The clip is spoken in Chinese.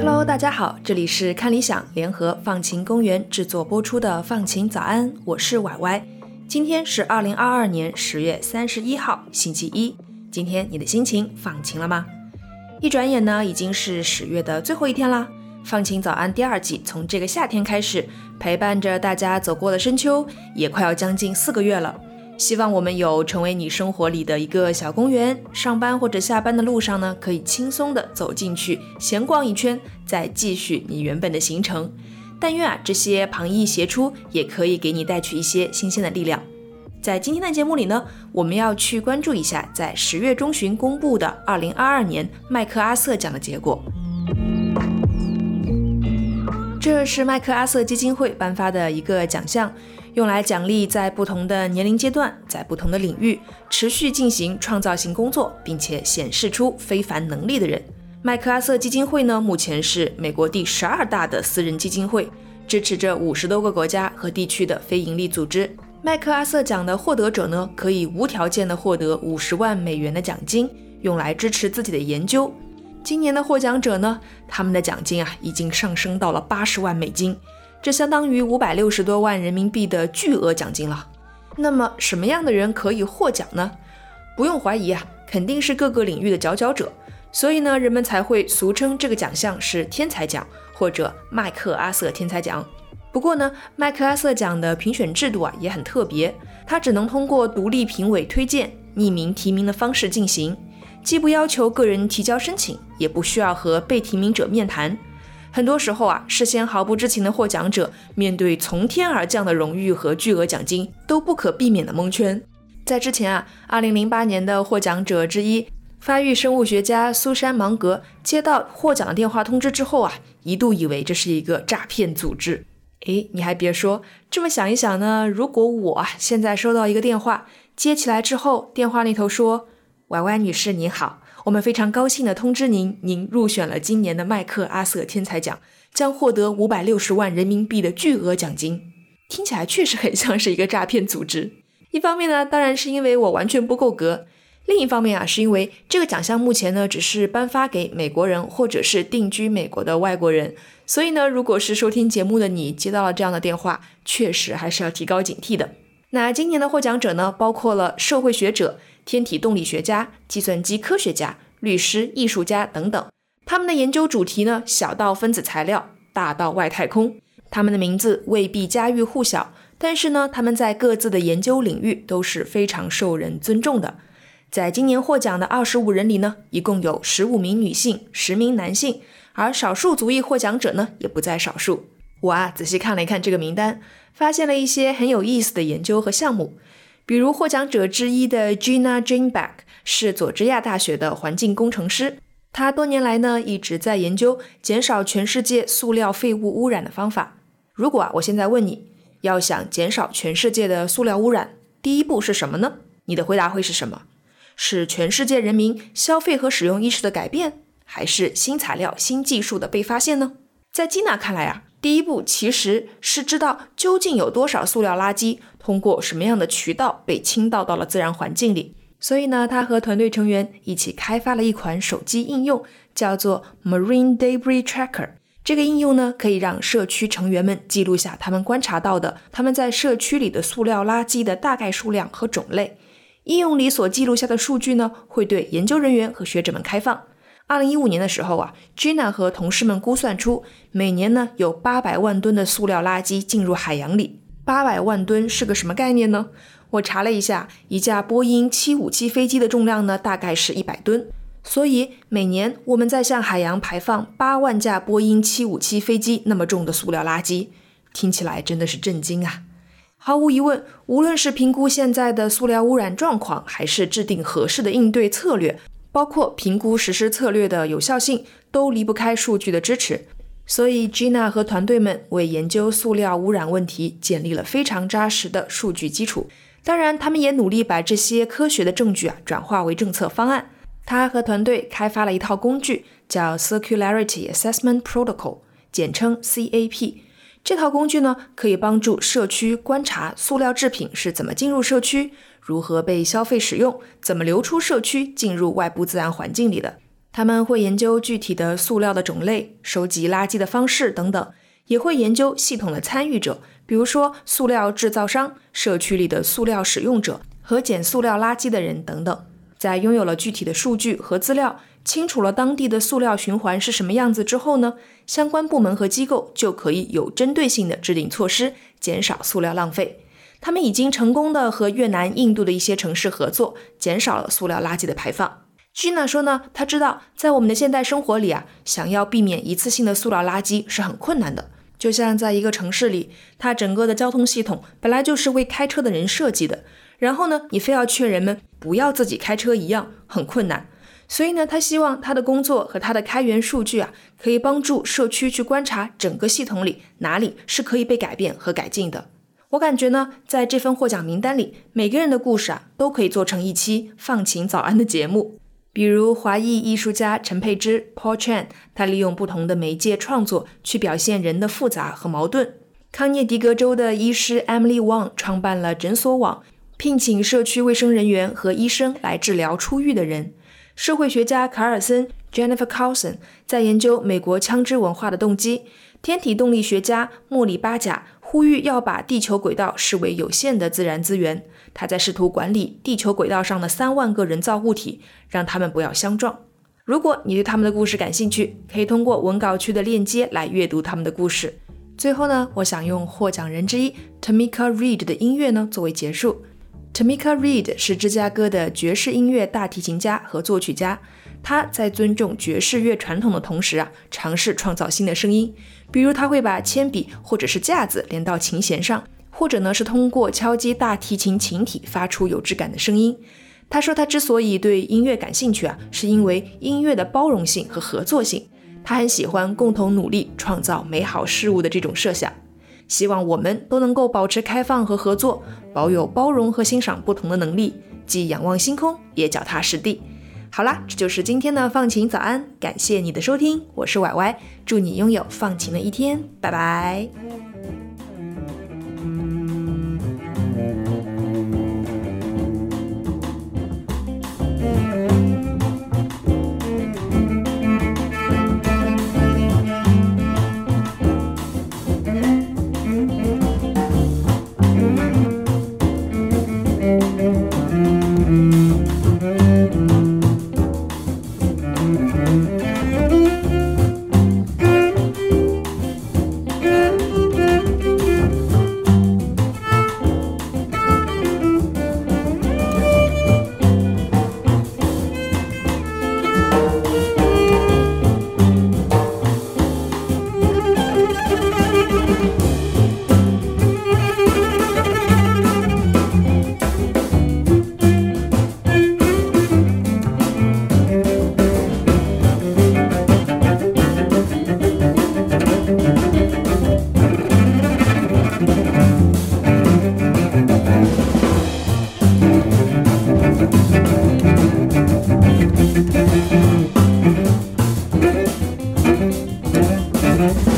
Hello，大家好，这里是看理想联合放晴公园制作播出的放晴早安，我是歪歪。今天是二零二二年十月三十一号，星期一。今天你的心情放晴了吗？一转眼呢，已经是十月的最后一天啦。放晴早安第二季从这个夏天开始，陪伴着大家走过了深秋，也快要将近四个月了。希望我们有成为你生活里的一个小公园，上班或者下班的路上呢，可以轻松的走进去，闲逛一圈，再继续你原本的行程。但愿啊，这些旁逸斜出也可以给你带去一些新鲜的力量。在今天的节目里呢，我们要去关注一下在十月中旬公布的二零二二年麦克阿瑟奖的结果。这是麦克阿瑟基金会颁发的一个奖项。用来奖励在不同的年龄阶段，在不同的领域持续进行创造性工作，并且显示出非凡能力的人。麦克阿瑟基金会呢，目前是美国第十二大的私人基金会，支持着五十多个国家和地区的非营利组织。麦克阿瑟奖的获得者呢，可以无条件的获得五十万美元的奖金，用来支持自己的研究。今年的获奖者呢，他们的奖金啊，已经上升到了八十万美金。这相当于五百六十多万人民币的巨额奖金了。那么，什么样的人可以获奖呢？不用怀疑啊，肯定是各个领域的佼佼者。所以呢，人们才会俗称这个奖项是天才奖或者麦克阿瑟天才奖。不过呢，麦克阿瑟奖的评选制度啊也很特别，它只能通过独立评委推荐、匿名提名的方式进行，既不要求个人提交申请，也不需要和被提名者面谈。很多时候啊，事先毫不知情的获奖者，面对从天而降的荣誉和巨额奖金，都不可避免的蒙圈。在之前啊，二零零八年的获奖者之一，发育生物学家苏珊芒格，接到获奖的电话通知之后啊，一度以为这是一个诈骗组织。诶，你还别说，这么想一想呢，如果我现在收到一个电话，接起来之后，电话那头说：“歪歪女士，你好。”我们非常高兴地通知您，您入选了今年的麦克阿瑟天才奖，将获得五百六十万人民币的巨额奖金。听起来确实很像是一个诈骗组织。一方面呢，当然是因为我完全不够格；另一方面啊，是因为这个奖项目前呢只是颁发给美国人或者是定居美国的外国人。所以呢，如果是收听节目的你接到了这样的电话，确实还是要提高警惕的。那今年的获奖者呢，包括了社会学者。天体动力学家、计算机科学家、律师、艺术家等等，他们的研究主题呢，小到分子材料，大到外太空。他们的名字未必家喻户晓，但是呢，他们在各自的研究领域都是非常受人尊重的。在今年获奖的二十五人里呢，一共有十五名女性，十名男性，而少数族裔获奖者呢，也不在少数。我啊，仔细看了一看这个名单，发现了一些很有意思的研究和项目。比如获奖者之一的 Gina Janeback 是佐治亚大学的环境工程师，他多年来呢一直在研究减少全世界塑料废物污染的方法。如果啊，我现在问你要想减少全世界的塑料污染，第一步是什么呢？你的回答会是什么？是全世界人民消费和使用意识的改变，还是新材料、新技术的被发现呢？在 Gina 看来啊。第一步其实是知道究竟有多少塑料垃圾通过什么样的渠道被倾倒到了自然环境里。所以呢，他和团队成员一起开发了一款手机应用，叫做 Marine Debris Tracker。这个应用呢，可以让社区成员们记录下他们观察到的他们在社区里的塑料垃圾的大概数量和种类。应用里所记录下的数据呢，会对研究人员和学者们开放。二零一五年的时候啊，Gina 和同事们估算出，每年呢有八百万吨的塑料垃圾进入海洋里。八百万吨是个什么概念呢？我查了一下，一架波音七五七飞机的重量呢大概是一百吨，所以每年我们在向海洋排放八万架波音七五七飞机那么重的塑料垃圾，听起来真的是震惊啊！毫无疑问，无论是评估现在的塑料污染状况，还是制定合适的应对策略。包括评估实施策略的有效性，都离不开数据的支持。所以，Gina 和团队们为研究塑料污染问题建立了非常扎实的数据基础。当然，他们也努力把这些科学的证据啊转化为政策方案。他和团队开发了一套工具，叫 Circularity Assessment Protocol，简称 CAP。这套工具呢，可以帮助社区观察塑料制品是怎么进入社区，如何被消费使用，怎么流出社区，进入外部自然环境里的。他们会研究具体的塑料的种类、收集垃圾的方式等等，也会研究系统的参与者，比如说塑料制造商、社区里的塑料使用者和捡塑料垃圾的人等等。在拥有了具体的数据和资料，清楚了当地的塑料循环是什么样子之后呢，相关部门和机构就可以有针对性的制定措施，减少塑料浪费。他们已经成功的和越南、印度的一些城市合作，减少了塑料垃圾的排放。Gina 说呢，他知道在我们的现代生活里啊，想要避免一次性的塑料垃圾是很困难的。就像在一个城市里，它整个的交通系统本来就是为开车的人设计的。然后呢，你非要劝人们不要自己开车一样很困难，所以呢，他希望他的工作和他的开源数据啊，可以帮助社区去观察整个系统里哪里是可以被改变和改进的。我感觉呢，在这份获奖名单里，每个人的故事啊，都可以做成一期放晴早安的节目。比如华裔艺术家陈佩芝 Paul Chan，他利用不同的媒介创作去表现人的复杂和矛盾。康涅狄格州的医师 Emily Wang 创办了诊所网。聘请社区卫生人员和医生来治疗出狱的人。社会学家卡尔森 （Jennifer Carlson） 在研究美国枪支文化的动机。天体动力学家莫里巴贾呼吁要把地球轨道视为有限的自然资源。他在试图管理地球轨道上的三万个人造物体，让他们不要相撞。如果你对他们的故事感兴趣，可以通过文稿区的链接来阅读他们的故事。最后呢，我想用获奖人之一 Tamika Reed 的音乐呢作为结束。Tamika Reed 是芝加哥的爵士音乐大提琴家和作曲家。他在尊重爵士乐传统的同时啊，尝试创造新的声音。比如，他会把铅笔或者是架子连到琴弦上，或者呢是通过敲击大提琴琴体发出有质感的声音。他说，他之所以对音乐感兴趣啊，是因为音乐的包容性和合作性。他很喜欢共同努力创造美好事物的这种设想。希望我们都能够保持开放和合作，保有包容和欣赏不同的能力，既仰望星空，也脚踏实地。好啦，这就是今天的放晴早安，感谢你的收听，我是歪歪，祝你拥有放晴的一天，拜拜。Mm-hmm.